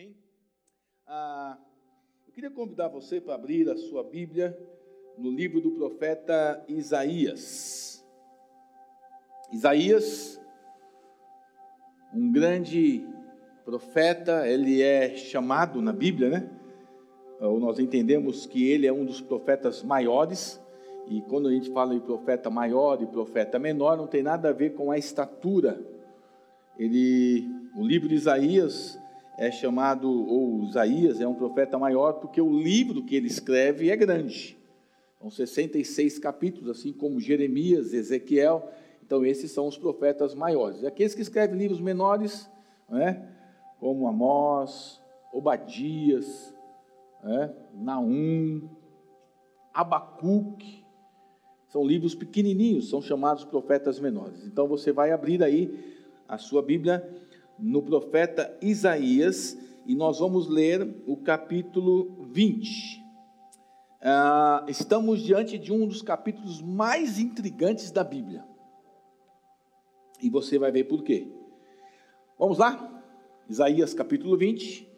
Amém? Ah, eu queria convidar você para abrir a sua Bíblia no livro do profeta Isaías. Isaías, um grande profeta, ele é chamado na Bíblia, né? Ou nós entendemos que ele é um dos profetas maiores, e quando a gente fala de profeta maior e profeta menor, não tem nada a ver com a estatura. Ele, o livro de Isaías é chamado, ou Isaías é um profeta maior, porque o livro que ele escreve é grande. São 66 capítulos, assim como Jeremias, Ezequiel. Então, esses são os profetas maiores. Aqueles que escrevem livros menores, né, como Amós, Obadias, né, Naum, Abacuque, são livros pequenininhos, são chamados profetas menores. Então, você vai abrir aí a sua Bíblia no profeta Isaías e nós vamos ler o capítulo 20. Ah, estamos diante de um dos capítulos mais intrigantes da Bíblia. E você vai ver por quê. Vamos lá? Isaías capítulo 20.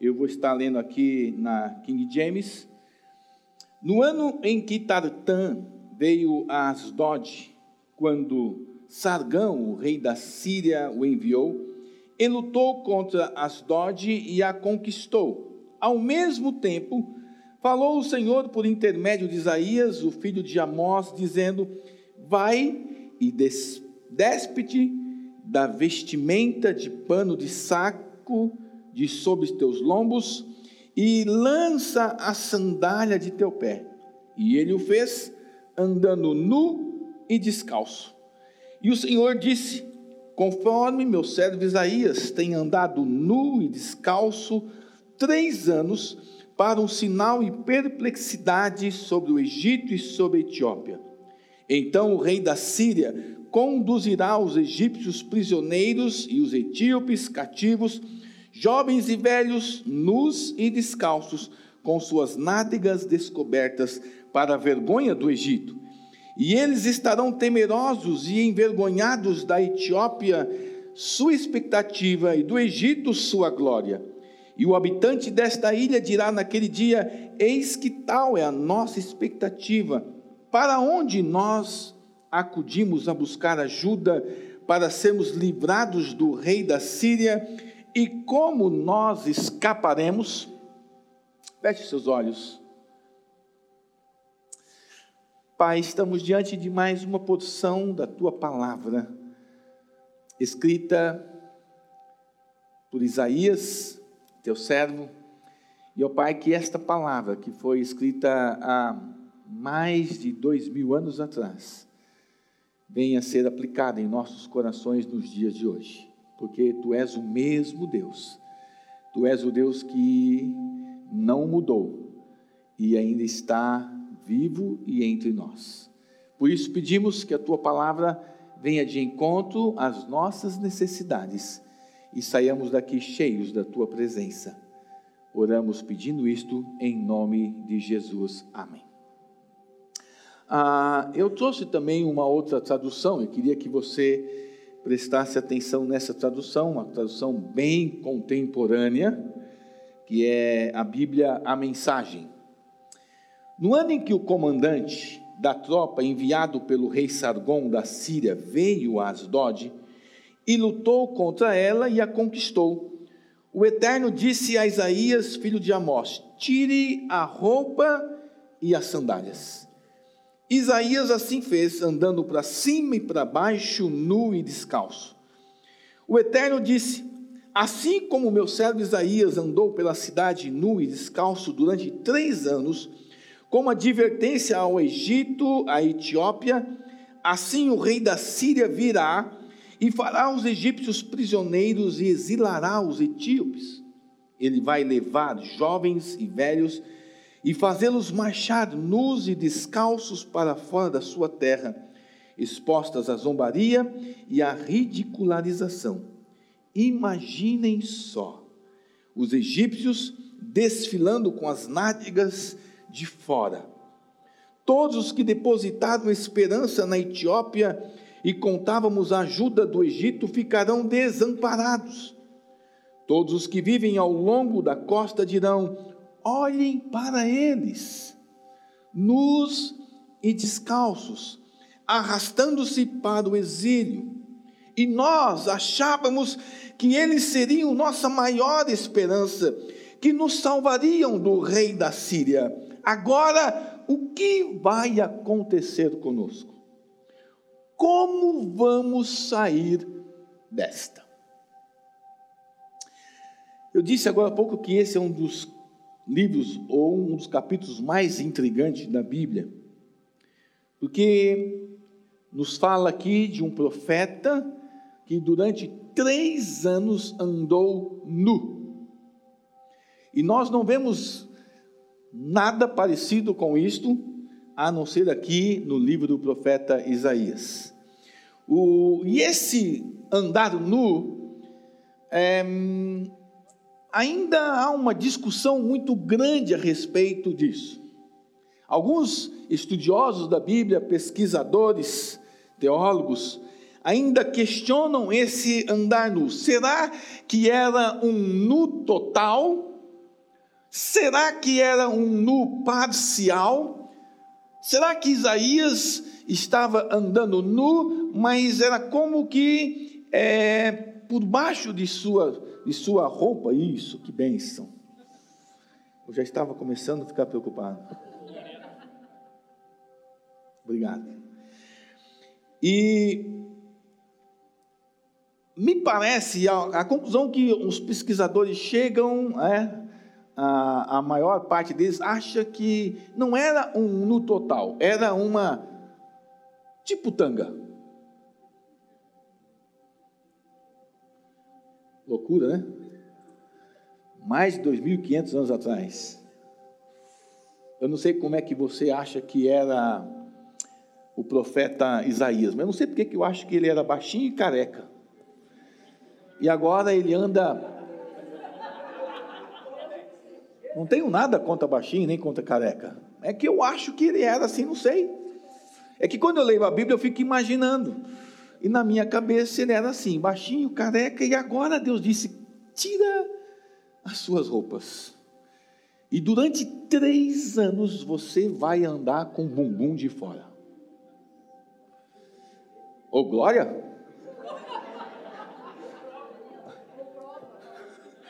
Eu vou estar lendo aqui na King James. No ano em que Tartã veio a Asdod, quando Sargão, o rei da Síria, o enviou, e lutou contra Asdod e a conquistou. Ao mesmo tempo, falou o Senhor por intermédio de Isaías, o filho de Amós, dizendo: Vai e despe-te da vestimenta de pano de saco de sob os teus lombos e lança a sandália de teu pé. E ele o fez andando nu e descalço. E o Senhor disse: Conforme meu servo Isaías tem andado nu e descalço três anos, para um sinal e perplexidade sobre o Egito e sobre a Etiópia. Então o rei da Síria conduzirá os egípcios prisioneiros e os etíopes cativos, jovens e velhos, nus e descalços, com suas nádegas descobertas, para a vergonha do Egito e eles estarão temerosos e envergonhados da Etiópia, sua expectativa, e do Egito, sua glória. E o habitante desta ilha dirá naquele dia: Eis que tal é a nossa expectativa, para onde nós acudimos a buscar ajuda para sermos livrados do rei da Síria, e como nós escaparemos? Feche seus olhos. Pai, estamos diante de mais uma porção da tua palavra, escrita por Isaías, teu servo, e ó Pai, que esta palavra, que foi escrita há mais de dois mil anos atrás, venha a ser aplicada em nossos corações nos dias de hoje, porque tu és o mesmo Deus, tu és o Deus que não mudou e ainda está vivo e entre nós. Por isso pedimos que a tua palavra venha de encontro às nossas necessidades e saiamos daqui cheios da tua presença. Oramos pedindo isto em nome de Jesus. Amém. Ah, eu trouxe também uma outra tradução, eu queria que você prestasse atenção nessa tradução, uma tradução bem contemporânea, que é a Bíblia A Mensagem. No ano em que o comandante da tropa enviado pelo rei Sargon da Síria veio a Asdod e lutou contra ela e a conquistou, o Eterno disse a Isaías, filho de Amós: Tire a roupa e as sandálias. Isaías assim fez, andando para cima e para baixo, nu e descalço. O Eterno disse: Assim como meu servo Isaías andou pela cidade nu e descalço durante três anos, como advertência ao Egito, à Etiópia, assim o rei da Síria virá e fará os egípcios prisioneiros e exilará os etíopes. Ele vai levar jovens e velhos e fazê-los marchar nus e descalços para fora da sua terra, expostas à zombaria e à ridicularização. Imaginem só os egípcios desfilando com as nádegas de fora. Todos os que depositaram esperança na Etiópia e contávamos a ajuda do Egito ficarão desamparados. Todos os que vivem ao longo da costa dirão: olhem para eles, nus e descalços, arrastando-se para o exílio. E nós achávamos que eles seriam nossa maior esperança, que nos salvariam do rei da Síria. Agora, o que vai acontecer conosco? Como vamos sair desta? Eu disse agora há pouco que esse é um dos livros ou um dos capítulos mais intrigantes da Bíblia, porque nos fala aqui de um profeta que durante três anos andou nu. E nós não vemos nada parecido com isto, a não ser aqui no livro do profeta Isaías. O, e esse andar nu, é, ainda há uma discussão muito grande a respeito disso. Alguns estudiosos da Bíblia, pesquisadores, teólogos, ainda questionam esse andar nu. Será que era um nu total? Será que era um nu parcial? Será que Isaías estava andando nu, mas era como que é, por baixo de sua e sua roupa, isso, que bênção. Eu já estava começando a ficar preocupado. Obrigado. E me parece, a, a conclusão que os pesquisadores chegam, é, a, a maior parte deles acha que não era um nu total, era uma tipo tanga. Loucura, né? Mais de 2.500 anos atrás. Eu não sei como é que você acha que era o profeta Isaías, mas eu não sei porque que eu acho que ele era baixinho e careca. E agora ele anda. Não tenho nada contra baixinho nem contra careca. É que eu acho que ele era assim, não sei. É que quando eu leio a Bíblia eu fico imaginando. E na minha cabeça ele era assim, baixinho, careca, e agora Deus disse: tira as suas roupas. E durante três anos você vai andar com o bumbum de fora. Ô oh, glória!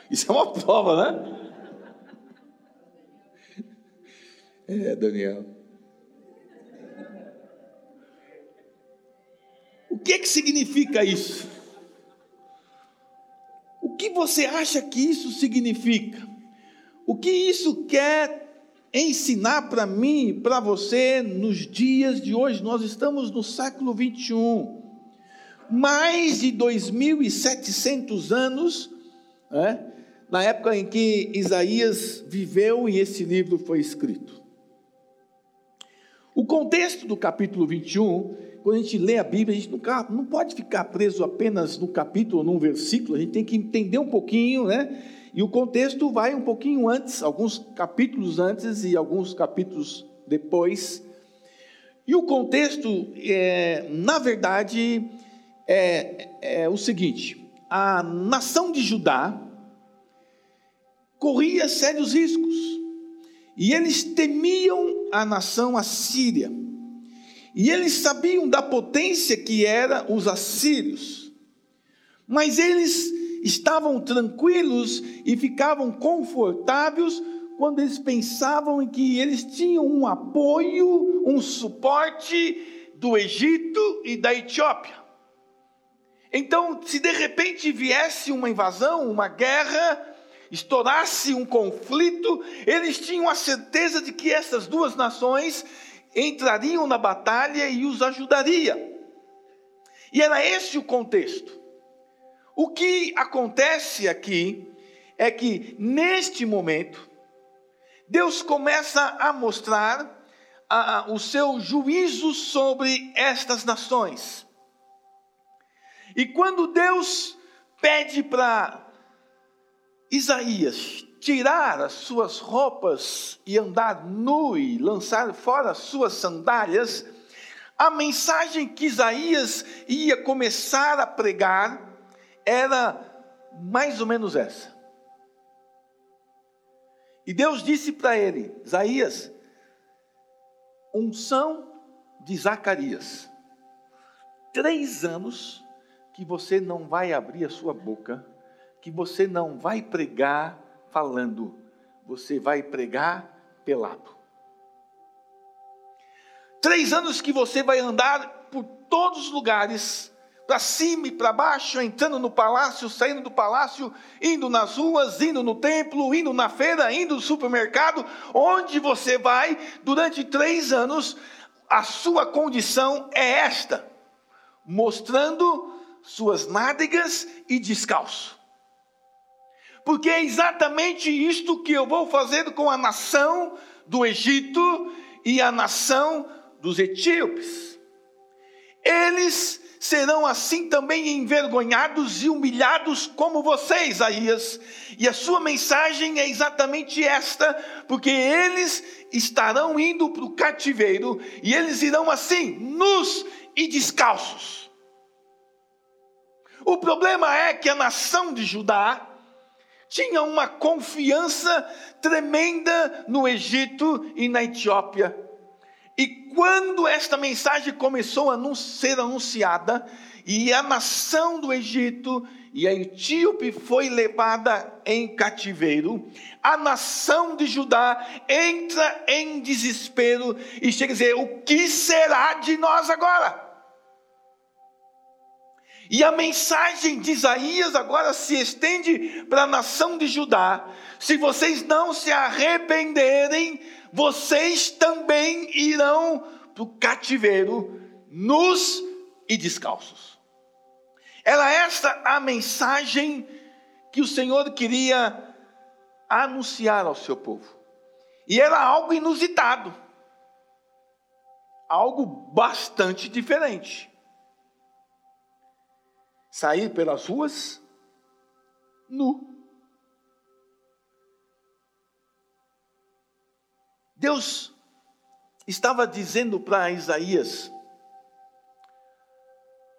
Isso é uma prova, né? É, Daniel. que, que significa isso? O que você acha que isso significa? O que isso quer ensinar para mim e para você nos dias de hoje? Nós estamos no século 21, mais de 2.700 anos, né, na época em que Isaías viveu e esse livro foi escrito. O contexto do capítulo 21 quando a gente lê a Bíblia, a gente nunca, não pode ficar preso apenas no capítulo, num versículo, a gente tem que entender um pouquinho, né? E o contexto vai um pouquinho antes, alguns capítulos antes e alguns capítulos depois. E o contexto, é, na verdade, é, é o seguinte: a nação de Judá corria sérios riscos, e eles temiam a nação assíria. E eles sabiam da potência que era os assírios. Mas eles estavam tranquilos e ficavam confortáveis quando eles pensavam em que eles tinham um apoio, um suporte do Egito e da Etiópia. Então, se de repente viesse uma invasão, uma guerra, estourasse um conflito, eles tinham a certeza de que essas duas nações entrariam na batalha e os ajudaria. E era esse o contexto. O que acontece aqui é que, neste momento, Deus começa a mostrar a, o seu juízo sobre estas nações. E quando Deus pede para Isaías tirar as suas roupas e andar nu e lançar fora as suas sandálias, a mensagem que Isaías ia começar a pregar era mais ou menos essa. E Deus disse para ele, Isaías, unção de Zacarias, três anos que você não vai abrir a sua boca, que você não vai pregar falando, você vai pregar pelado. Três anos que você vai andar por todos os lugares para cima e para baixo, entrando no palácio, saindo do palácio, indo nas ruas, indo no templo, indo na feira, indo no supermercado, onde você vai, durante três anos, a sua condição é esta, mostrando suas nádegas e descalço. Porque é exatamente isto que eu vou fazer com a nação do Egito e a nação dos etíopes. Eles serão assim também envergonhados e humilhados como você, Isaías. E a sua mensagem é exatamente esta, porque eles estarão indo para o cativeiro e eles irão assim, nus e descalços. O problema é que a nação de Judá tinha uma confiança tremenda no Egito e na Etiópia. E quando esta mensagem começou a ser anunciada, e a nação do Egito e a Etíope foi levada em cativeiro, a nação de Judá entra em desespero e chega a dizer: o que será de nós agora? E a mensagem de Isaías agora se estende para a nação de Judá: se vocês não se arrependerem, vocês também irão para o cativeiro, nus e descalços. Era esta a mensagem que o Senhor queria anunciar ao seu povo. E era algo inusitado, algo bastante diferente. Sair pelas ruas nu. Deus estava dizendo para Isaías,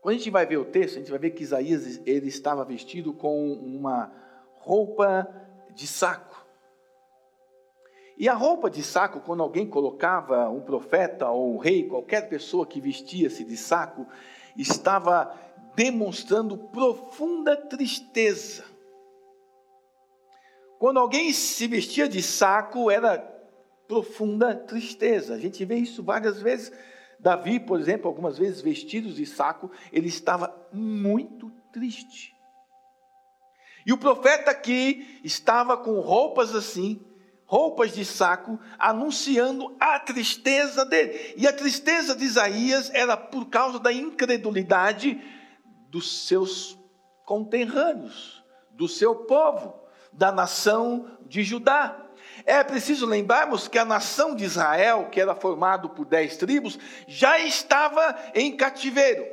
quando a gente vai ver o texto, a gente vai ver que Isaías ele estava vestido com uma roupa de saco. E a roupa de saco, quando alguém colocava um profeta ou um rei, qualquer pessoa que vestia-se de saco, estava demonstrando profunda tristeza. Quando alguém se vestia de saco, era profunda tristeza. A gente vê isso várias vezes. Davi, por exemplo, algumas vezes vestidos de saco, ele estava muito triste. E o profeta aqui estava com roupas assim, roupas de saco, anunciando a tristeza dele. E a tristeza de Isaías era por causa da incredulidade dos seus conterrâneos, do seu povo, da nação de Judá. É preciso lembrarmos que a nação de Israel, que era formado por dez tribos, já estava em cativeiro.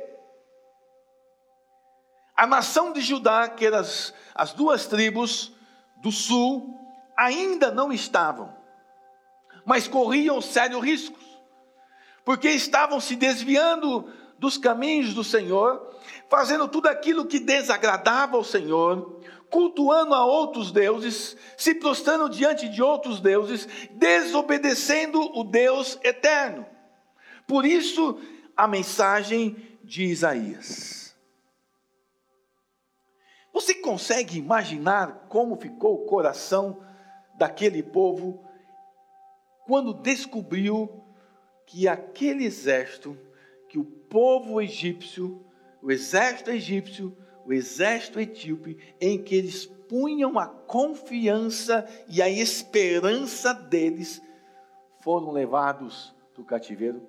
A nação de Judá, que eram as, as duas tribos do sul, ainda não estavam, mas corriam sérios riscos, porque estavam se desviando dos caminhos do Senhor, fazendo tudo aquilo que desagradava ao Senhor, cultuando a outros deuses, se prostrando diante de outros deuses, desobedecendo o Deus eterno. Por isso, a mensagem de Isaías. Você consegue imaginar como ficou o coração daquele povo quando descobriu que aquele exército, que o povo egípcio, o exército egípcio, o exército etíope, em que eles punham a confiança e a esperança deles, foram levados do cativeiro.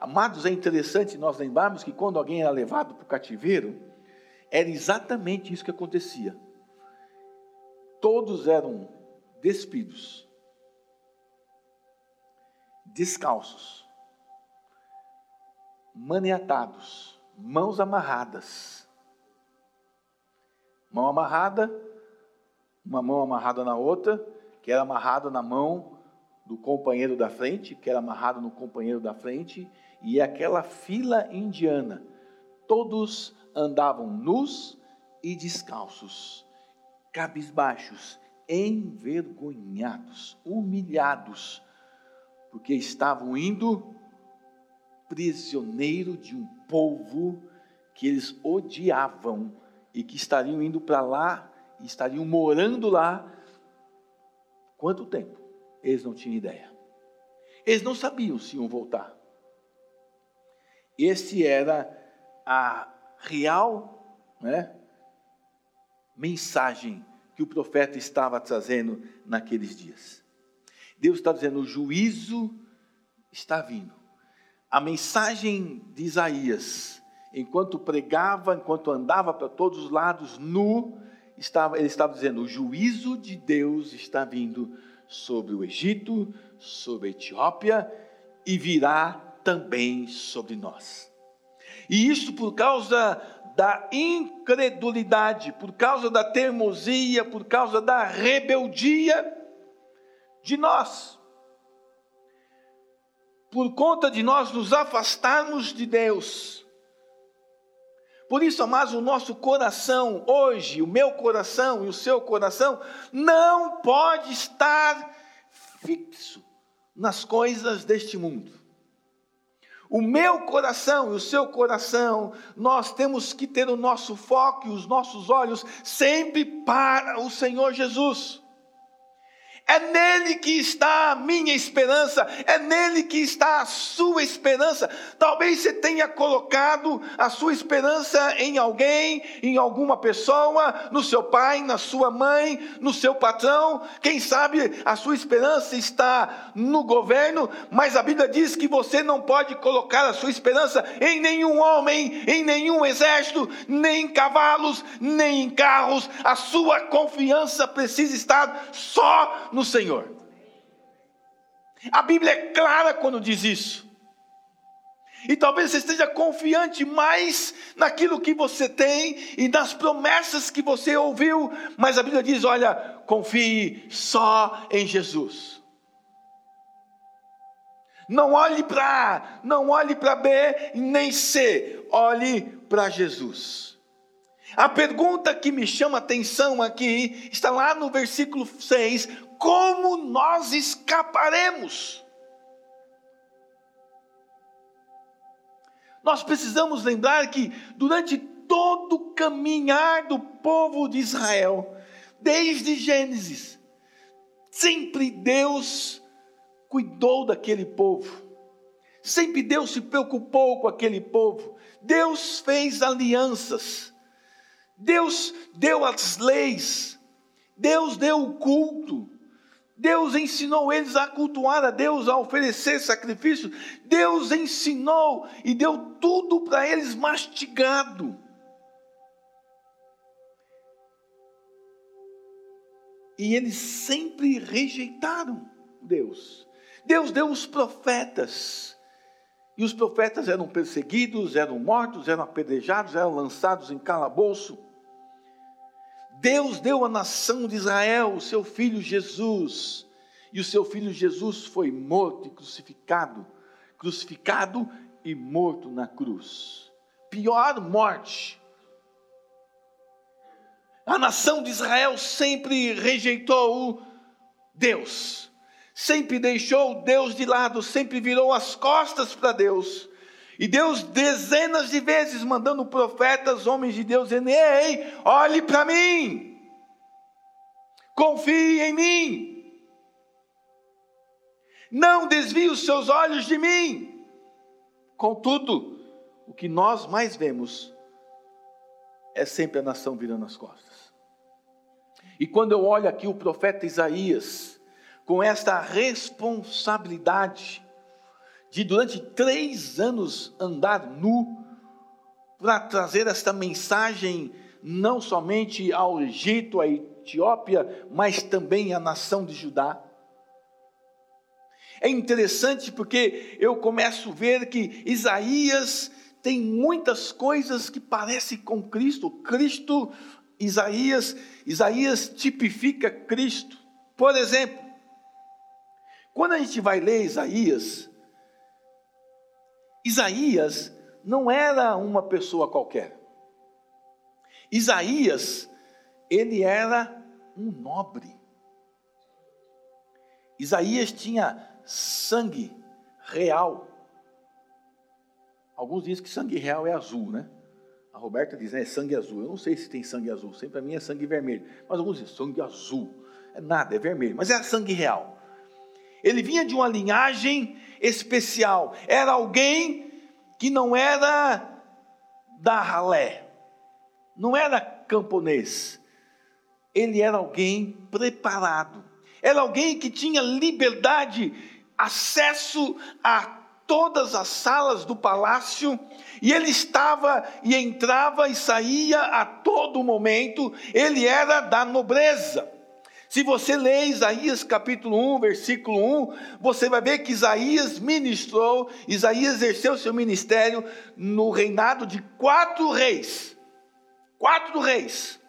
Amados, é interessante nós lembrarmos que quando alguém era levado para o cativeiro, era exatamente isso que acontecia. Todos eram despidos, descalços, maniatados, mãos amarradas. Mão amarrada, uma mão amarrada na outra, que era amarrado na mão do companheiro da frente, que era amarrado no companheiro da frente, e aquela fila indiana. Todos andavam nus e descalços, cabisbaixos, envergonhados, humilhados, porque estavam indo prisioneiro de um povo que eles odiavam e que estariam indo para lá estariam morando lá. Quanto tempo? Eles não tinham ideia. Eles não sabiam se iam voltar. Esse era a real né, mensagem que o profeta estava trazendo naqueles dias. Deus está dizendo: o juízo está vindo. A mensagem de Isaías, enquanto pregava, enquanto andava para todos os lados nu, estava, ele estava dizendo: o juízo de Deus está vindo sobre o Egito, sobre a Etiópia e virá também sobre nós. E isso por causa da incredulidade, por causa da teimosia, por causa da rebeldia de nós. Por conta de nós nos afastarmos de Deus. Por isso, amados, o nosso coração hoje, o meu coração e o seu coração, não pode estar fixo nas coisas deste mundo. O meu coração e o seu coração, nós temos que ter o nosso foco e os nossos olhos sempre para o Senhor Jesus. É nele que está a minha esperança, é nele que está a sua esperança. Talvez você tenha colocado a sua esperança em alguém, em alguma pessoa, no seu pai, na sua mãe, no seu patrão. Quem sabe a sua esperança está no governo, mas a Bíblia diz que você não pode colocar a sua esperança em nenhum homem, em nenhum exército, nem em cavalos, nem em carros. A sua confiança precisa estar só no Senhor. A Bíblia é clara quando diz isso. E talvez você esteja confiante mais naquilo que você tem e nas promessas que você ouviu, mas a Bíblia diz: olha, confie só em Jesus. Não olhe para A, não olhe para B, nem C, olhe para Jesus. A pergunta que me chama atenção aqui está lá no versículo 6: como nós escaparemos? Nós precisamos lembrar que durante todo o caminhar do povo de Israel, desde Gênesis, sempre Deus cuidou daquele povo, sempre Deus se preocupou com aquele povo, Deus fez alianças, Deus deu as leis, Deus deu o culto, Deus ensinou eles a cultuar a Deus, a oferecer sacrifício. Deus ensinou e deu tudo para eles mastigado. E eles sempre rejeitaram Deus. Deus deu os profetas. E os profetas eram perseguidos, eram mortos, eram apedrejados, eram lançados em calabouço. Deus deu à nação de Israel o seu filho Jesus, e o seu filho Jesus foi morto e crucificado, crucificado e morto na cruz. Pior morte. A nação de Israel sempre rejeitou Deus, sempre deixou Deus de lado, sempre virou as costas para Deus e Deus, dezenas de vezes, mandando profetas, homens de Deus, dizendo: Ei, olhe para mim, confie em mim, não desvie os seus olhos de mim. Contudo, o que nós mais vemos é sempre a nação virando as costas. E quando eu olho aqui o profeta Isaías, com esta responsabilidade, de durante três anos andar nu, para trazer esta mensagem não somente ao Egito, à Etiópia, mas também à nação de Judá. É interessante porque eu começo a ver que Isaías tem muitas coisas que parecem com Cristo. Cristo, Isaías, Isaías tipifica Cristo. Por exemplo, quando a gente vai ler Isaías, Isaías não era uma pessoa qualquer. Isaías, ele era um nobre. Isaías tinha sangue real. Alguns dizem que sangue real é azul, né? A Roberta diz, né, é sangue azul. Eu não sei se tem sangue azul, sempre para mim é sangue vermelho. Mas alguns dizem, sangue azul. É nada, é vermelho, mas é sangue real. Ele vinha de uma linhagem especial. Era alguém que não era da ralé, não era camponês. Ele era alguém preparado. Era alguém que tinha liberdade, acesso a todas as salas do palácio, e ele estava e entrava e saía a todo momento, ele era da nobreza. Se você lê Isaías capítulo 1, versículo 1, você vai ver que Isaías ministrou, Isaías exerceu seu ministério no reinado de quatro reis. Quatro reis.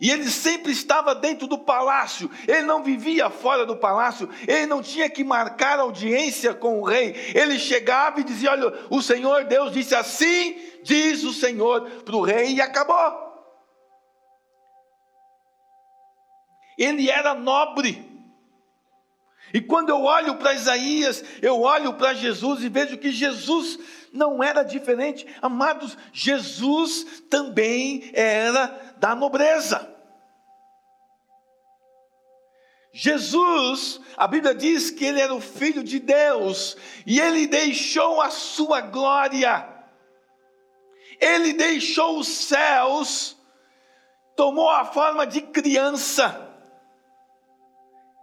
E ele sempre estava dentro do palácio, ele não vivia fora do palácio, ele não tinha que marcar audiência com o rei, ele chegava e dizia: Olha, o Senhor Deus disse assim, diz o Senhor para o rei, e acabou. Ele era nobre. E quando eu olho para Isaías, eu olho para Jesus e vejo que Jesus não era diferente. Amados, Jesus também era da nobreza. Jesus, a Bíblia diz que ele era o filho de Deus e ele deixou a sua glória. Ele deixou os céus, tomou a forma de criança.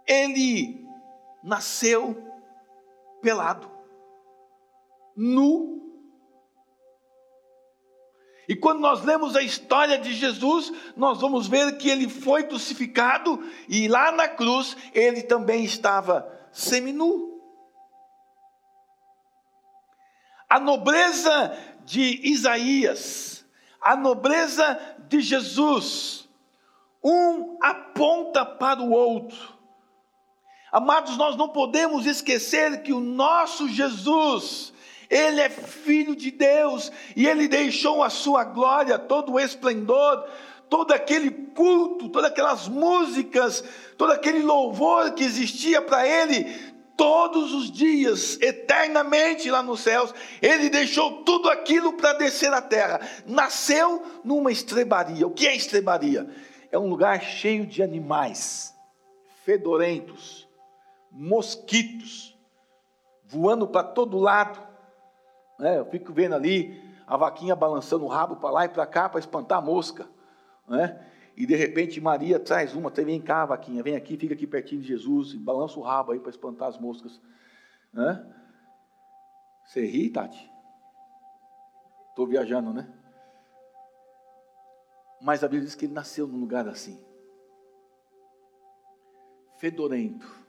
Ele nasceu pelado, nu, e quando nós lemos a história de Jesus, nós vamos ver que ele foi crucificado e lá na cruz ele também estava seminu. A nobreza de Isaías, a nobreza de Jesus, um aponta para o outro. Amados, nós não podemos esquecer que o nosso Jesus, ele é filho de Deus e ele deixou a sua glória, todo o esplendor, todo aquele culto, todas aquelas músicas, todo aquele louvor que existia para ele todos os dias, eternamente lá nos céus. Ele deixou tudo aquilo para descer à terra. Nasceu numa estrebaria. O que é estrebaria? É um lugar cheio de animais fedorentos, mosquitos voando para todo lado né? Eu fico vendo ali a vaquinha balançando o rabo para lá e para cá para espantar a mosca. Né? E de repente Maria traz uma, vem cá, vaquinha, vem aqui, fica aqui pertinho de Jesus e balança o rabo aí para espantar as moscas. Né? Você ri, Tati? Estou viajando, né? Mas a Bíblia diz que ele nasceu num lugar assim fedorento,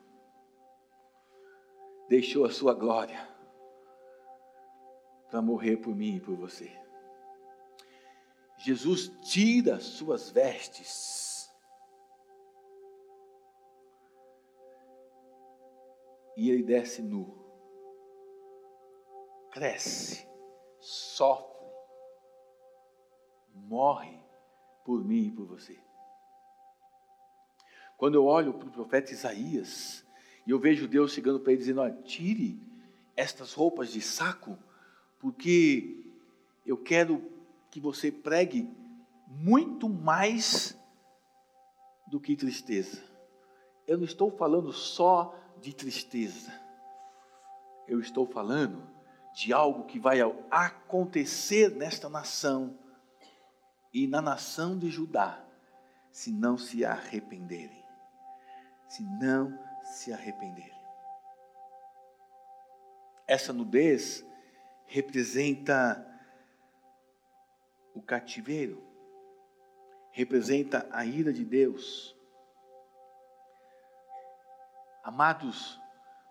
deixou a sua glória para morrer por mim e por você. Jesus tira suas vestes e ele desce nu, cresce, sofre, morre por mim e por você. Quando eu olho para o profeta Isaías e eu vejo Deus chegando para ele dizendo: Olha, tire estas roupas de saco porque eu quero que você pregue muito mais do que tristeza. Eu não estou falando só de tristeza, eu estou falando de algo que vai acontecer nesta nação e na nação de Judá, se não se arrependerem. Se não se arrependerem. Essa nudez representa o cativeiro, representa a ira de Deus. Amados,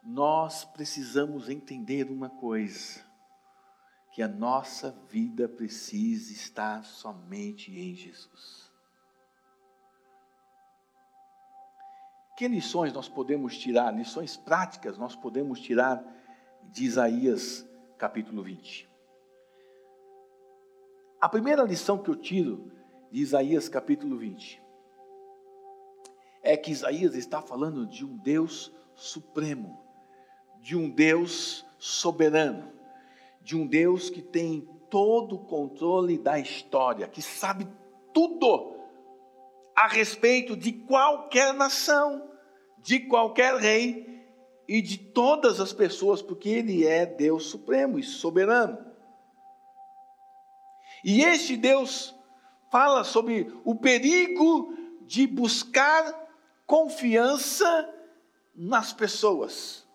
nós precisamos entender uma coisa: que a nossa vida precisa estar somente em Jesus. Que lições nós podemos tirar? Lições práticas nós podemos tirar de Isaías capítulo 20. A primeira lição que eu tiro de Isaías capítulo 20 é que Isaías está falando de um Deus supremo, de um Deus soberano, de um Deus que tem todo o controle da história, que sabe tudo a respeito de qualquer nação, de qualquer rei e de todas as pessoas, porque Ele é Deus supremo e soberano. E este Deus fala sobre o perigo de buscar confiança nas pessoas,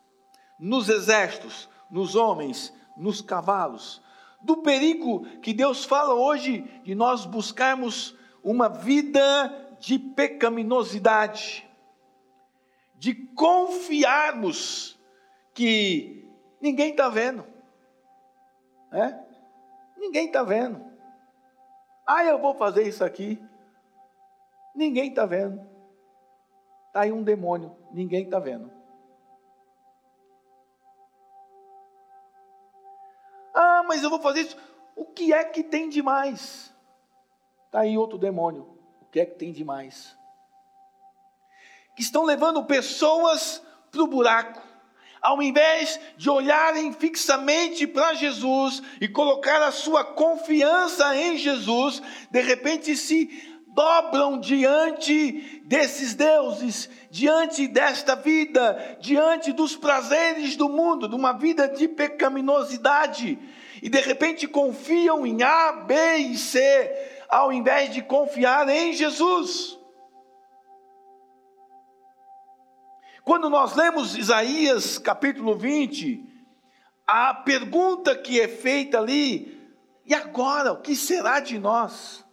nos exércitos, nos homens, nos cavalos. Do perigo que Deus fala hoje de nós buscarmos uma vida de pecaminosidade, de confiarmos que ninguém está vendo, é? Ninguém está vendo. Ah, eu vou fazer isso aqui. Ninguém está vendo. Está aí um demônio, ninguém está vendo. Ah, mas eu vou fazer isso. O que é que tem de mais? Está aí outro demônio. Que é que tem de mais? Que estão levando pessoas para o buraco. Ao invés de olharem fixamente para Jesus e colocar a sua confiança em Jesus, de repente se dobram diante desses deuses, diante desta vida, diante dos prazeres do mundo, de uma vida de pecaminosidade, e de repente confiam em A, B e C, ao invés de confiar em Jesus. Quando nós lemos Isaías capítulo 20, a pergunta que é feita ali, e agora, o que será de nós?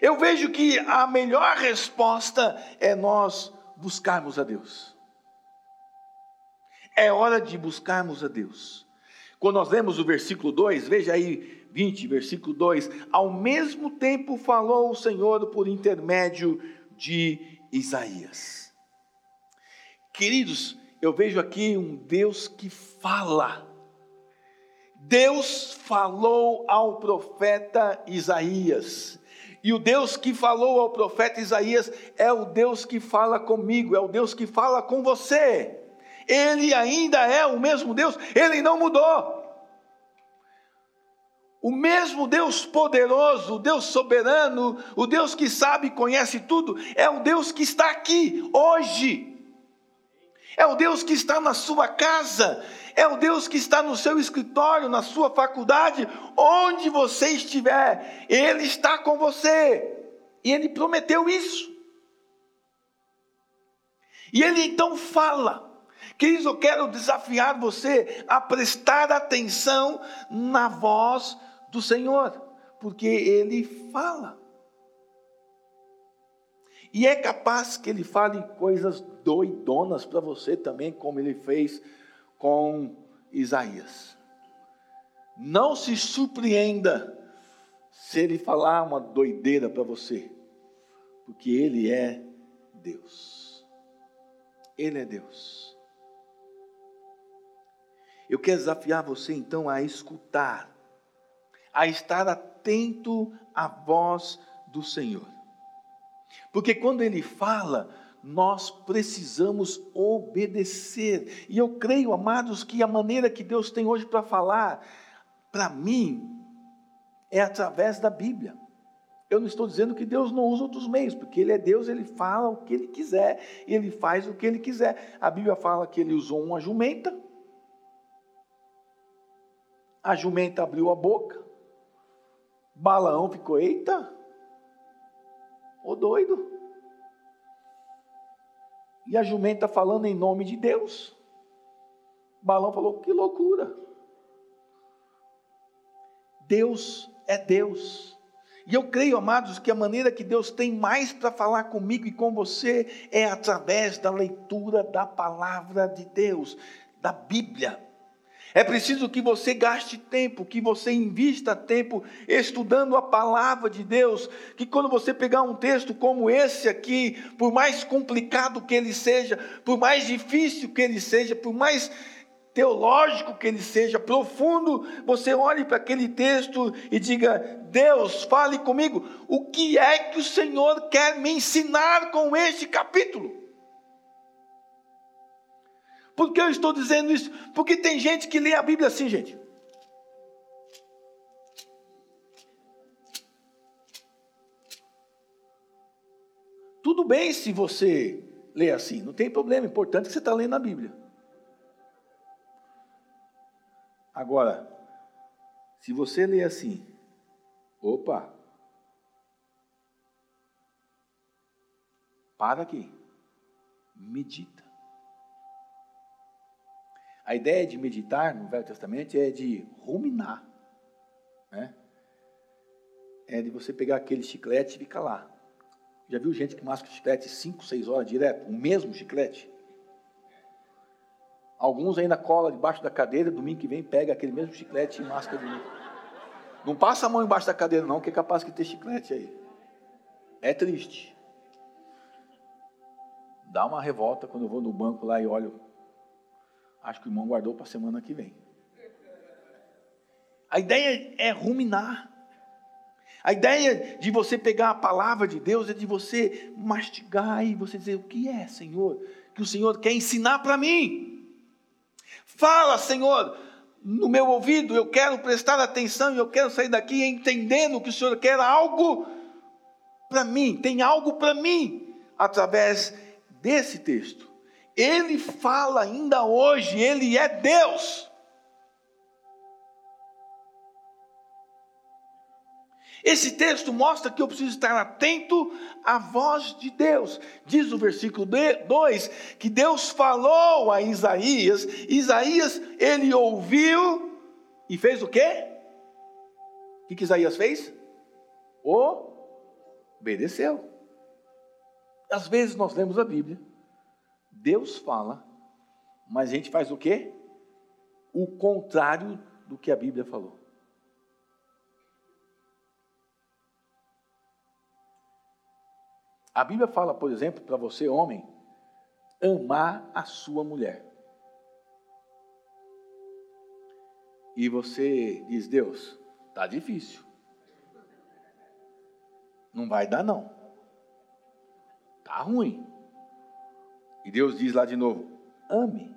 Eu vejo que a melhor resposta é nós buscarmos a Deus. É hora de buscarmos a Deus. Quando nós lemos o versículo 2, veja aí 20, versículo 2: Ao mesmo tempo falou o Senhor por intermédio de Isaías. Queridos, eu vejo aqui um Deus que fala. Deus falou ao profeta Isaías. E o Deus que falou ao profeta Isaías é o Deus que fala comigo, é o Deus que fala com você. Ele ainda é o mesmo Deus, ele não mudou. O mesmo Deus poderoso, o Deus soberano, o Deus que sabe e conhece tudo, é o Deus que está aqui hoje. É o Deus que está na sua casa, é o Deus que está no seu escritório, na sua faculdade, onde você estiver, Ele está com você. E Ele prometeu isso. E Ele então fala. Queridos, eu quero desafiar você a prestar atenção na voz do Senhor, porque Ele fala. E é capaz que Ele fale coisas doidonas para você também, como Ele fez com Isaías. Não se surpreenda se ele falar uma doideira para você, porque ele é Deus. Ele é Deus. Eu quero desafiar você então a escutar, a estar atento à voz do Senhor. Porque quando ele fala, nós precisamos obedecer. E eu creio, amados, que a maneira que Deus tem hoje para falar, para mim, é através da Bíblia. Eu não estou dizendo que Deus não usa outros meios, porque Ele é Deus, Ele fala o que Ele quiser, e Ele faz o que Ele quiser. A Bíblia fala que Ele usou uma jumenta, a jumenta abriu a boca, Balaão ficou, eita, ô doido, e a jumenta falando em nome de Deus. Balão falou: que loucura. Deus é Deus. E eu creio, amados, que a maneira que Deus tem mais para falar comigo e com você é através da leitura da palavra de Deus, da Bíblia. É preciso que você gaste tempo, que você invista tempo estudando a palavra de Deus, que quando você pegar um texto como esse aqui, por mais complicado que ele seja, por mais difícil que ele seja, por mais teológico que ele seja, profundo, você olhe para aquele texto e diga: Deus, fale comigo, o que é que o Senhor quer me ensinar com este capítulo? Por que eu estou dizendo isso? Porque tem gente que lê a Bíblia assim, gente. Tudo bem se você lê assim, não tem problema, importante é que você está lendo a Bíblia. Agora, se você lê assim, opa, para aqui, medita. A ideia de meditar no Velho Testamento é de ruminar, né? É de você pegar aquele chiclete e ficar lá. Já viu gente que masca chiclete 5, 6 horas direto? O mesmo chiclete? Alguns ainda cola debaixo da cadeira, domingo que vem pega aquele mesmo chiclete e masca de novo. Não passa a mão embaixo da cadeira não, que é capaz de ter chiclete aí. É triste. Dá uma revolta quando eu vou no banco lá e olho Acho que o irmão guardou para a semana que vem. A ideia é ruminar. A ideia de você pegar a palavra de Deus é de você mastigar e você dizer: O que é, Senhor? Que o Senhor quer ensinar para mim. Fala, Senhor, no meu ouvido, eu quero prestar atenção e eu quero sair daqui entendendo que o Senhor quer algo para mim, tem algo para mim através desse texto. Ele fala ainda hoje, ele é Deus. Esse texto mostra que eu preciso estar atento à voz de Deus. Diz o versículo 2 que Deus falou a Isaías, Isaías ele ouviu e fez o quê? O que, que Isaías fez? Obedeceu. Às vezes nós lemos a Bíblia Deus fala, mas a gente faz o quê? O contrário do que a Bíblia falou. A Bíblia fala, por exemplo, para você, homem, amar a sua mulher. E você diz, Deus, tá difícil. Não vai dar não. Tá ruim. E Deus diz lá de novo: ame.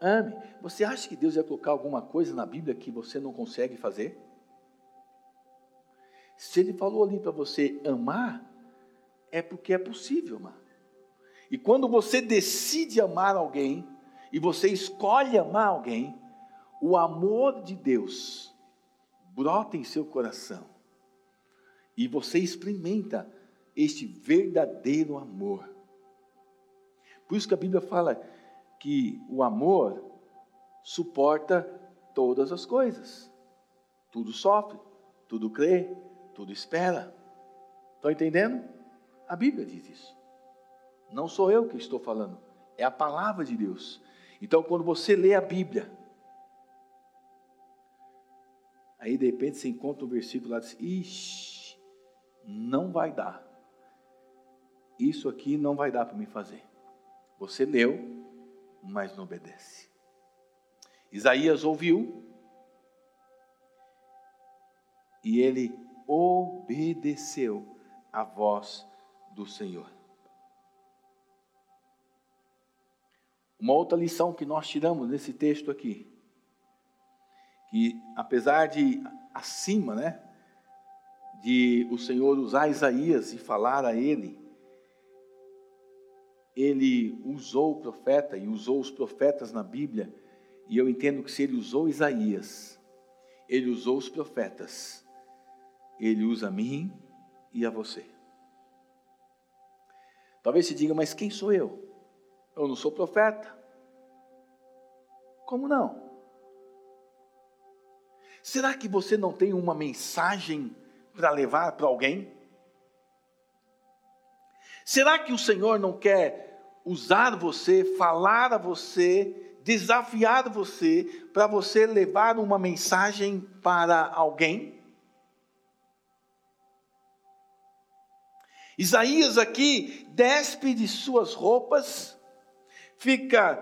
Ame. Você acha que Deus ia colocar alguma coisa na Bíblia que você não consegue fazer? Se Ele falou ali para você amar, é porque é possível amar. E quando você decide amar alguém, e você escolhe amar alguém, o amor de Deus brota em seu coração. E você experimenta este verdadeiro amor. Por isso que a Bíblia fala que o amor suporta todas as coisas. Tudo sofre, tudo crê, tudo espera. Estão entendendo? A Bíblia diz isso. Não sou eu que estou falando, é a palavra de Deus. Então, quando você lê a Bíblia, aí de repente você encontra um versículo lá e diz: Ixi, não vai dar. Isso aqui não vai dar para me fazer. Você leu, mas não obedece. Isaías ouviu e ele obedeceu à voz do Senhor. Uma outra lição que nós tiramos nesse texto aqui, que apesar de acima, né, de o Senhor usar Isaías e falar a ele, ele usou o profeta e usou os profetas na Bíblia, e eu entendo que se ele usou Isaías, ele usou os profetas, ele usa a mim e a você. Talvez se diga, mas quem sou eu? Eu não sou profeta. Como não? Será que você não tem uma mensagem para levar para alguém? Será que o Senhor não quer usar você, falar a você, desafiar você, para você levar uma mensagem para alguém? Isaías aqui despe de suas roupas, fica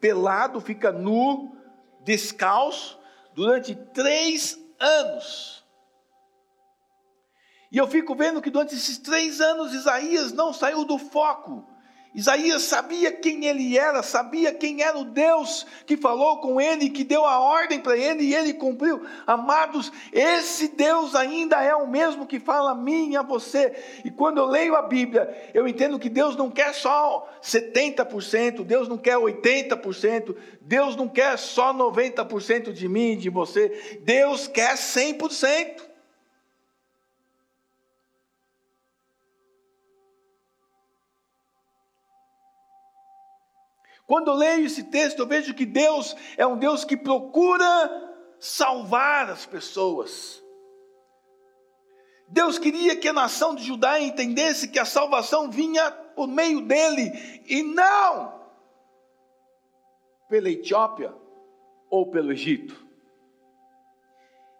pelado, fica nu, descalço, durante três anos. E eu fico vendo que durante esses três anos Isaías não saiu do foco. Isaías sabia quem ele era, sabia quem era o Deus que falou com ele, que deu a ordem para ele e ele cumpriu. Amados, esse Deus ainda é o mesmo que fala a mim e a você. E quando eu leio a Bíblia, eu entendo que Deus não quer só 70%, Deus não quer 80%, Deus não quer só 90% de mim e de você, Deus quer 100%. Quando eu leio esse texto, eu vejo que Deus é um Deus que procura salvar as pessoas. Deus queria que a nação de Judá entendesse que a salvação vinha por meio dele e não pela Etiópia ou pelo Egito.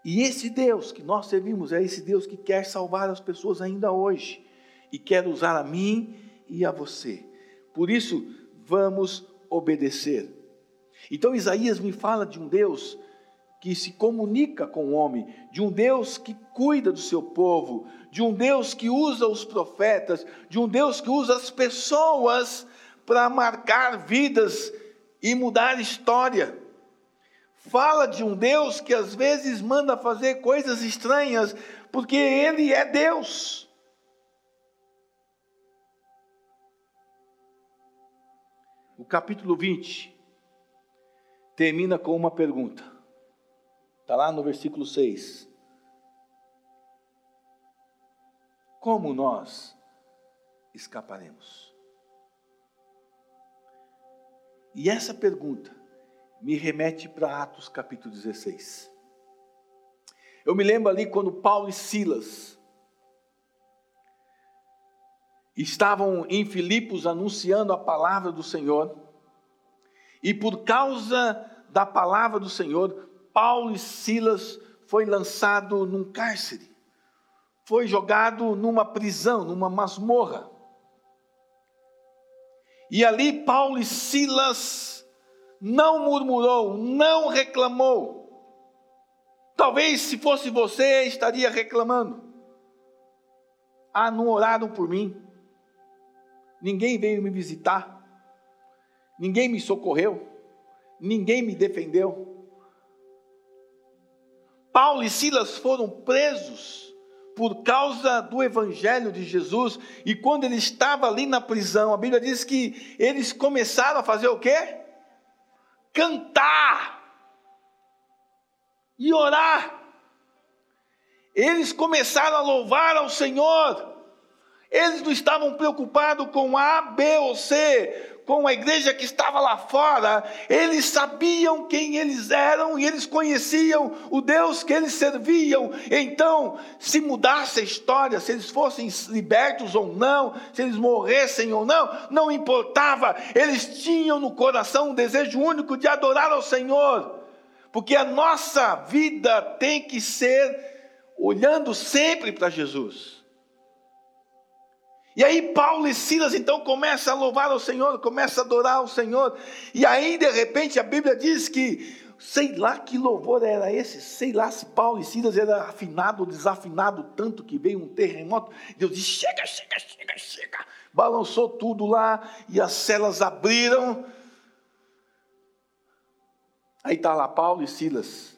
E esse Deus que nós servimos é esse Deus que quer salvar as pessoas ainda hoje e quer usar a mim e a você. Por isso, vamos obedecer. Então Isaías me fala de um Deus que se comunica com o homem, de um Deus que cuida do seu povo, de um Deus que usa os profetas, de um Deus que usa as pessoas para marcar vidas e mudar história. Fala de um Deus que às vezes manda fazer coisas estranhas, porque Ele é Deus. O capítulo 20 termina com uma pergunta. Está lá no versículo 6. Como nós escaparemos? E essa pergunta me remete para Atos capítulo 16. Eu me lembro ali quando Paulo e Silas estavam em Filipos anunciando a palavra do Senhor, e por causa da palavra do Senhor, Paulo e Silas foi lançado num cárcere, foi jogado numa prisão, numa masmorra. E ali Paulo e Silas não murmurou, não reclamou. Talvez se fosse você estaria reclamando. Ah, não oraram por mim ninguém veio me visitar, ninguém me socorreu, ninguém me defendeu. Paulo e Silas foram presos por causa do evangelho de Jesus, e quando ele estava ali na prisão, a Bíblia diz que eles começaram a fazer o quê? Cantar e orar. Eles começaram a louvar ao Senhor. Eles não estavam preocupados com A, B ou C, com a igreja que estava lá fora. Eles sabiam quem eles eram e eles conheciam o Deus que eles serviam. Então, se mudasse a história, se eles fossem libertos ou não, se eles morressem ou não, não importava. Eles tinham no coração um desejo único de adorar ao Senhor. Porque a nossa vida tem que ser olhando sempre para Jesus. E aí Paulo e Silas então começam a louvar ao Senhor, começam a adorar ao Senhor. E aí de repente a Bíblia diz que sei lá que louvor era esse, sei lá se Paulo e Silas era afinado ou desafinado tanto que veio um terremoto. Deus disse: chega, chega, chega, chega. Balançou tudo lá e as celas abriram. Aí está lá Paulo e Silas,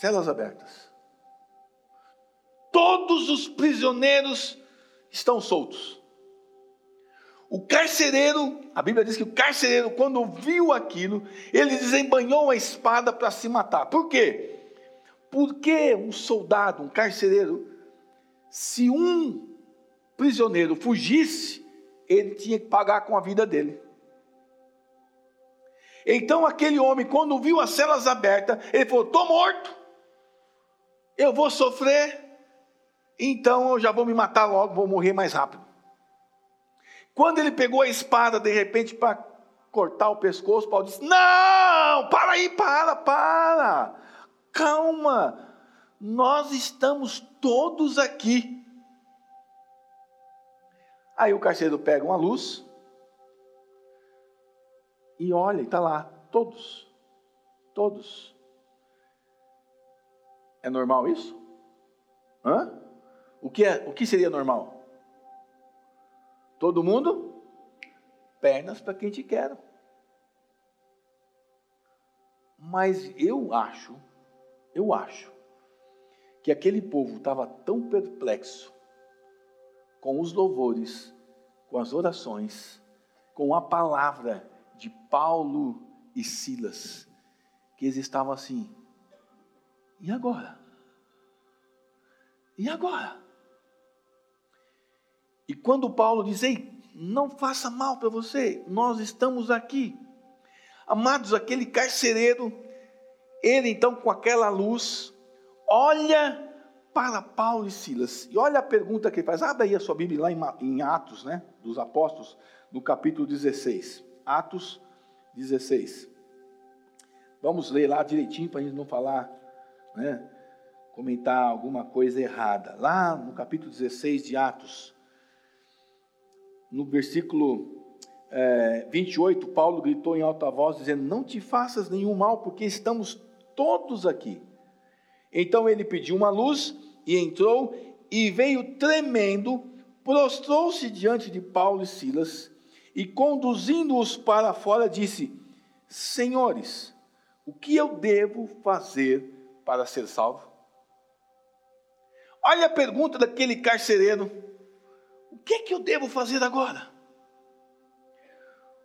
celas abertas. Todos os prisioneiros estão soltos. O carcereiro, a Bíblia diz que o carcereiro, quando viu aquilo, ele desembanhou a espada para se matar. Por quê? Porque um soldado, um carcereiro, se um prisioneiro fugisse, ele tinha que pagar com a vida dele. Então aquele homem, quando viu as celas abertas, ele falou: estou morto, eu vou sofrer então eu já vou me matar logo, vou morrer mais rápido. Quando ele pegou a espada, de repente, para cortar o pescoço, Paulo disse: Não, para aí, para, para, calma, nós estamos todos aqui. Aí o carcereiro pega uma luz e olha, está lá, todos, todos. É normal isso? Hã? O que, é, o que seria normal? Todo mundo pernas para quem te quer. Mas eu acho, eu acho, que aquele povo estava tão perplexo com os louvores, com as orações, com a palavra de Paulo e Silas, que eles estavam assim: e agora? E agora? E quando Paulo diz: Ei, não faça mal para você, nós estamos aqui. Amados, aquele carcereiro, ele então com aquela luz, olha para Paulo e Silas, e olha a pergunta que ele faz. Abre aí a sua Bíblia lá em Atos, né, dos Apóstolos, no capítulo 16. Atos 16. Vamos ler lá direitinho para a gente não falar, né, comentar alguma coisa errada. Lá no capítulo 16 de Atos, no versículo é, 28, Paulo gritou em alta voz, dizendo: Não te faças nenhum mal, porque estamos todos aqui. Então ele pediu uma luz e entrou, e veio tremendo, prostrou-se diante de Paulo e Silas, e conduzindo-os para fora, disse: Senhores, o que eu devo fazer para ser salvo? Olha a pergunta daquele carcereiro: O que é que eu devo fazer agora?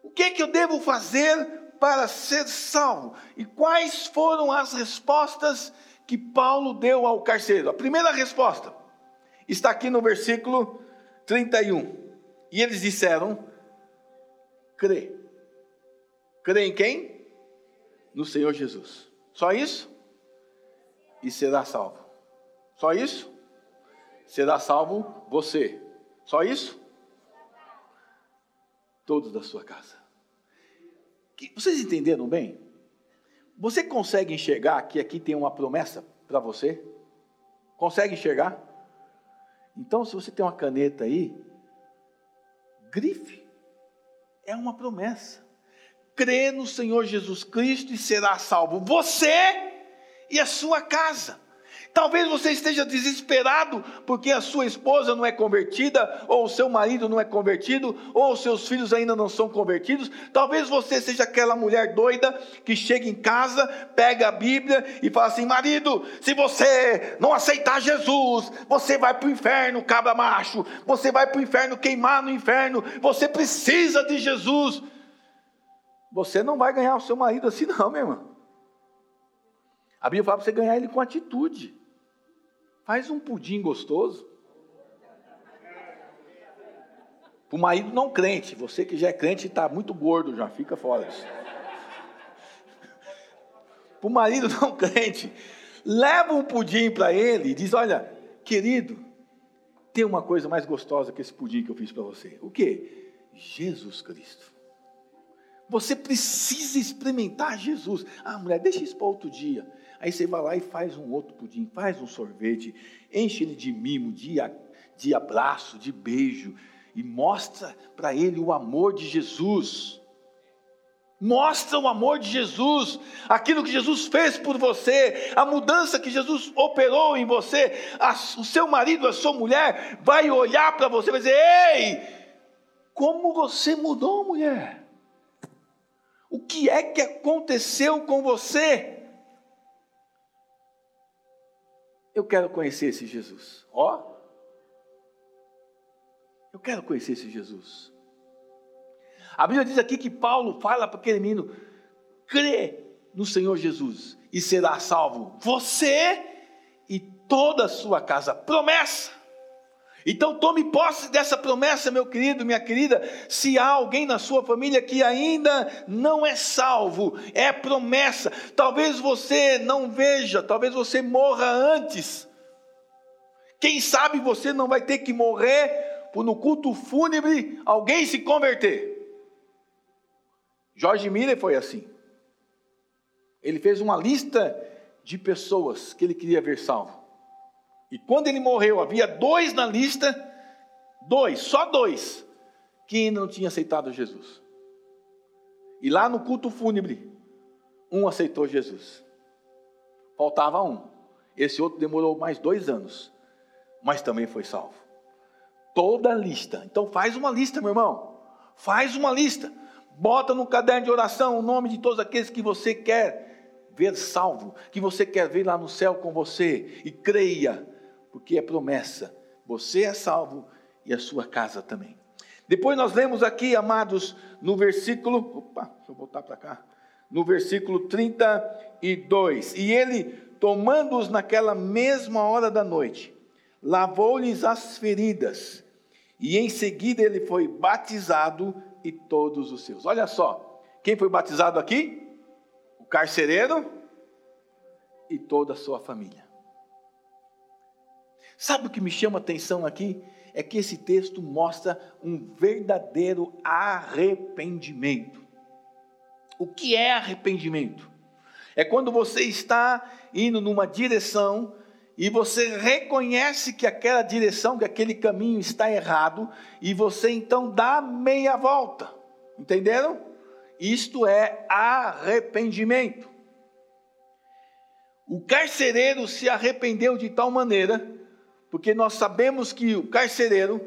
O que é que eu devo fazer para ser salvo? E quais foram as respostas que Paulo deu ao carcereiro? A primeira resposta está aqui no versículo 31. E eles disseram: crê. Crê em quem? No Senhor Jesus. Só isso? E será salvo. Só isso? Será salvo você. Só isso? Todos da sua casa. Vocês entenderam bem? Você consegue enxergar que aqui tem uma promessa para você? Consegue enxergar? Então, se você tem uma caneta aí, grife. É uma promessa. Crê no Senhor Jesus Cristo e será salvo você e a sua casa. Talvez você esteja desesperado porque a sua esposa não é convertida, ou o seu marido não é convertido, ou os seus filhos ainda não são convertidos. Talvez você seja aquela mulher doida que chega em casa, pega a Bíblia e fala assim: marido, se você não aceitar Jesus, você vai para o inferno, cabra macho, você vai para o inferno queimar no inferno, você precisa de Jesus. Você não vai ganhar o seu marido assim, não, meu irmão. A Bíblia fala para você ganhar ele com atitude. Faz um pudim gostoso. Para o marido não crente, você que já é crente está muito gordo, já fica fora disso. Para o marido não crente, leva um pudim para ele e diz: Olha, querido, tem uma coisa mais gostosa que esse pudim que eu fiz para você. O que? Jesus Cristo. Você precisa experimentar Jesus. Ah, mulher, deixa isso para outro dia. Aí você vai lá e faz um outro pudim, faz um sorvete, enche ele de mimo, de, de abraço, de beijo, e mostra para ele o amor de Jesus. Mostra o amor de Jesus, aquilo que Jesus fez por você, a mudança que Jesus operou em você. A, o seu marido, a sua mulher, vai olhar para você e vai dizer: Ei, como você mudou, mulher? O que é que aconteceu com você? Eu quero conhecer esse Jesus. Ó, eu quero conhecer esse Jesus. A Bíblia diz aqui que Paulo fala para aquele menino: crê no Senhor Jesus e será salvo você e toda a sua casa. Promessa. Então tome posse dessa promessa, meu querido, minha querida. Se há alguém na sua família que ainda não é salvo, é promessa. Talvez você não veja, talvez você morra antes. Quem sabe você não vai ter que morrer por no culto fúnebre alguém se converter. Jorge Miller foi assim. Ele fez uma lista de pessoas que ele queria ver salvo. E quando ele morreu, havia dois na lista, dois, só dois, que ainda não tinham aceitado Jesus. E lá no culto fúnebre, um aceitou Jesus. Faltava um. Esse outro demorou mais dois anos, mas também foi salvo. Toda a lista. Então faz uma lista, meu irmão. Faz uma lista. Bota no caderno de oração o nome de todos aqueles que você quer ver salvo, que você quer ver lá no céu com você. E creia, porque é promessa. Você é salvo e a sua casa também. Depois nós lemos aqui, amados, no versículo. Opa, deixa eu voltar para cá. No versículo 32. E ele, tomando-os naquela mesma hora da noite, lavou-lhes as feridas, e em seguida ele foi batizado e todos os seus. Olha só, quem foi batizado aqui? O carcereiro e toda a sua família. Sabe o que me chama a atenção aqui? É que esse texto mostra um verdadeiro arrependimento. O que é arrependimento? É quando você está indo numa direção e você reconhece que aquela direção, que aquele caminho está errado, e você então dá meia volta. Entenderam? Isto é arrependimento. O carcereiro se arrependeu de tal maneira, porque nós sabemos que o carcereiro,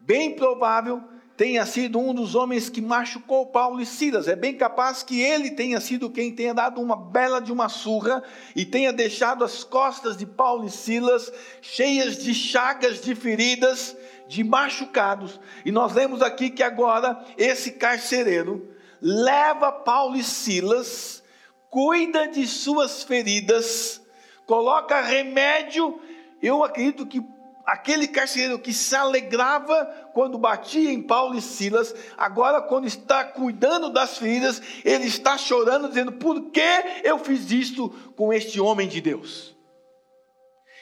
bem provável, tenha sido um dos homens que machucou Paulo e Silas. É bem capaz que ele tenha sido quem tenha dado uma bela de uma surra e tenha deixado as costas de Paulo e Silas cheias de chagas, de feridas, de machucados. E nós lemos aqui que agora esse carcereiro leva Paulo e Silas, cuida de suas feridas, coloca remédio. Eu acredito que aquele carcereiro que se alegrava quando batia em Paulo e Silas, agora, quando está cuidando das feridas, ele está chorando, dizendo: Por que eu fiz isto com este homem de Deus?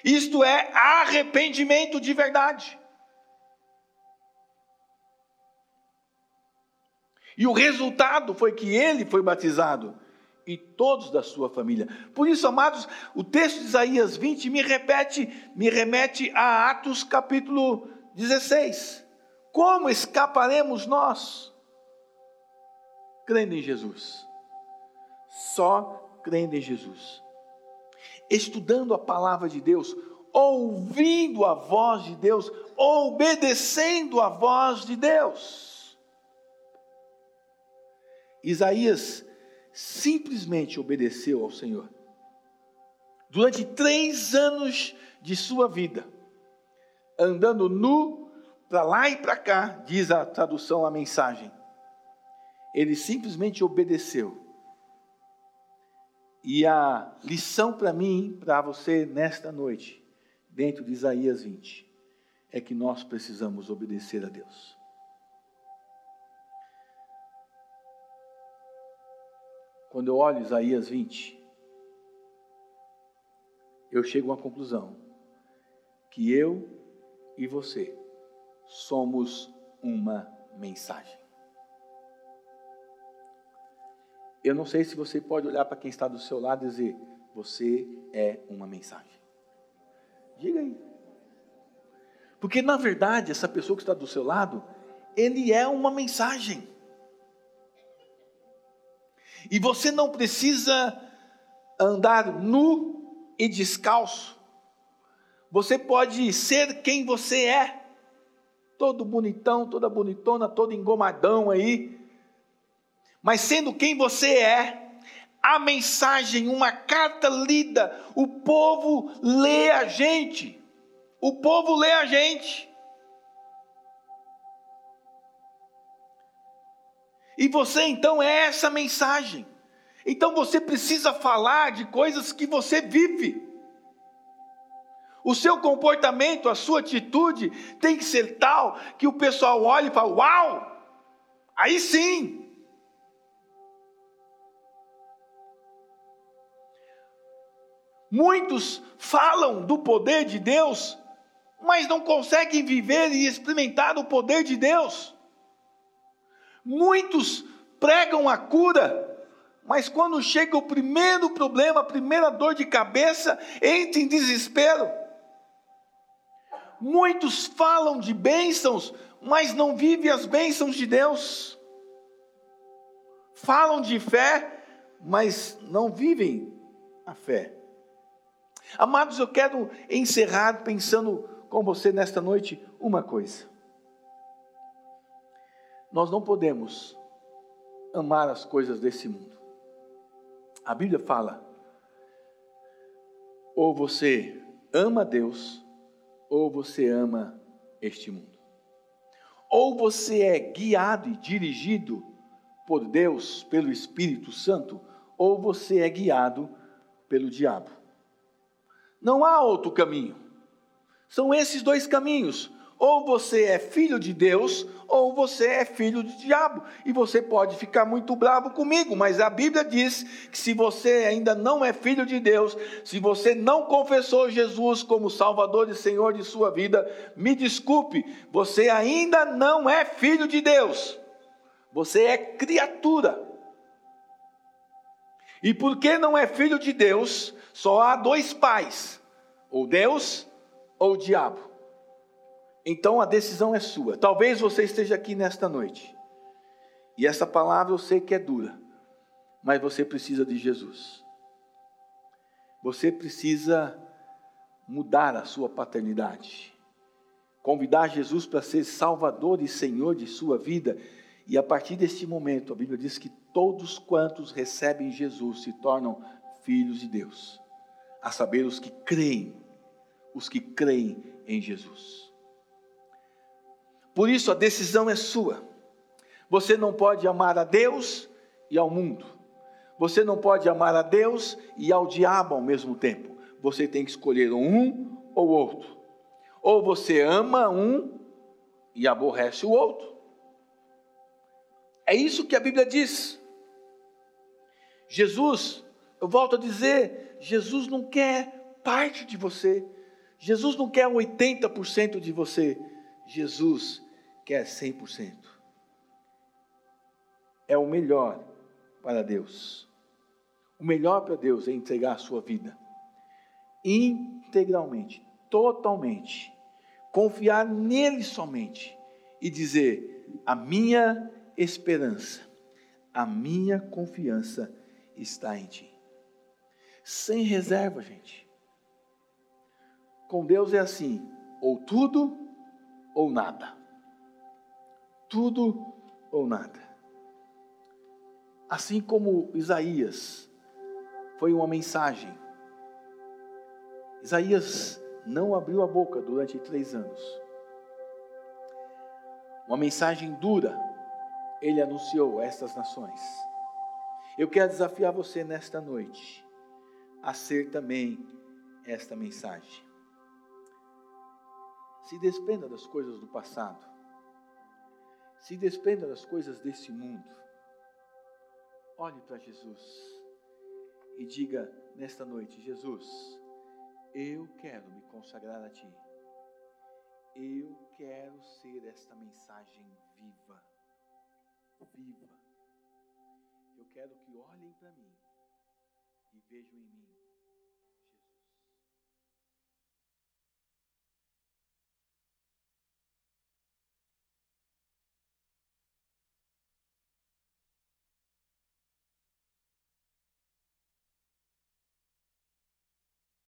Isto é arrependimento de verdade. E o resultado foi que ele foi batizado e todos da sua família. Por isso, amados, o texto de Isaías 20 me repete, me remete a Atos capítulo 16. Como escaparemos nós? Crendo em Jesus. Só crendo em Jesus. Estudando a palavra de Deus, ouvindo a voz de Deus, obedecendo a voz de Deus. Isaías simplesmente obedeceu ao Senhor. Durante três anos de sua vida, andando nu para lá e para cá, diz a tradução, a mensagem. Ele simplesmente obedeceu. E a lição para mim, para você nesta noite, dentro de Isaías 20, é que nós precisamos obedecer a Deus. Quando eu olho Isaías 20, eu chego a uma conclusão: que eu e você somos uma mensagem. Eu não sei se você pode olhar para quem está do seu lado e dizer: você é uma mensagem. Diga aí. Porque na verdade, essa pessoa que está do seu lado, ele é uma mensagem. E você não precisa andar nu e descalço. Você pode ser quem você é. Todo bonitão, toda bonitona, todo engomadão aí. Mas sendo quem você é, a mensagem, uma carta lida, o povo lê a gente. O povo lê a gente. E você então é essa mensagem. Então você precisa falar de coisas que você vive. O seu comportamento, a sua atitude tem que ser tal que o pessoal olhe e fale: Uau! Aí sim! Muitos falam do poder de Deus, mas não conseguem viver e experimentar o poder de Deus. Muitos pregam a cura, mas quando chega o primeiro problema, a primeira dor de cabeça, entra em desespero. Muitos falam de bênçãos, mas não vivem as bênçãos de Deus. Falam de fé, mas não vivem a fé. Amados, eu quero encerrar pensando com você nesta noite uma coisa. Nós não podemos amar as coisas desse mundo. A Bíblia fala: ou você ama Deus, ou você ama este mundo. Ou você é guiado e dirigido por Deus, pelo Espírito Santo, ou você é guiado pelo diabo. Não há outro caminho. São esses dois caminhos. Ou você é filho de Deus, ou você é filho do diabo. E você pode ficar muito bravo comigo, mas a Bíblia diz que se você ainda não é filho de Deus, se você não confessou Jesus como Salvador e Senhor de sua vida, me desculpe, você ainda não é filho de Deus. Você é criatura. E porque não é filho de Deus, só há dois pais: ou Deus ou o diabo. Então a decisão é sua. Talvez você esteja aqui nesta noite. E essa palavra eu sei que é dura, mas você precisa de Jesus. Você precisa mudar a sua paternidade. Convidar Jesus para ser Salvador e Senhor de sua vida. E a partir deste momento, a Bíblia diz que todos quantos recebem Jesus se tornam filhos de Deus, a saber, os que creem, os que creem em Jesus. Por isso a decisão é sua. Você não pode amar a Deus e ao mundo. Você não pode amar a Deus e ao diabo ao mesmo tempo. Você tem que escolher um ou outro. Ou você ama um e aborrece o outro. É isso que a Bíblia diz. Jesus, eu volto a dizer, Jesus não quer parte de você. Jesus não quer 80% de você. Jesus quer 100%. É o melhor para Deus. O melhor para Deus é entregar a sua vida integralmente, totalmente, confiar nele somente e dizer: a minha esperança, a minha confiança está em ti. Sem reserva, gente. Com Deus é assim: ou tudo ou nada. Tudo ou nada. Assim como Isaías foi uma mensagem. Isaías não abriu a boca durante três anos. Uma mensagem dura, ele anunciou a estas nações. Eu quero desafiar você nesta noite a ser também esta mensagem. Se despenda das coisas do passado. Se despenda das coisas desse mundo. Olhe para Jesus e diga nesta noite: Jesus, eu quero me consagrar a Ti. Eu quero ser esta mensagem viva. Viva. Eu quero que olhem para mim e vejam em mim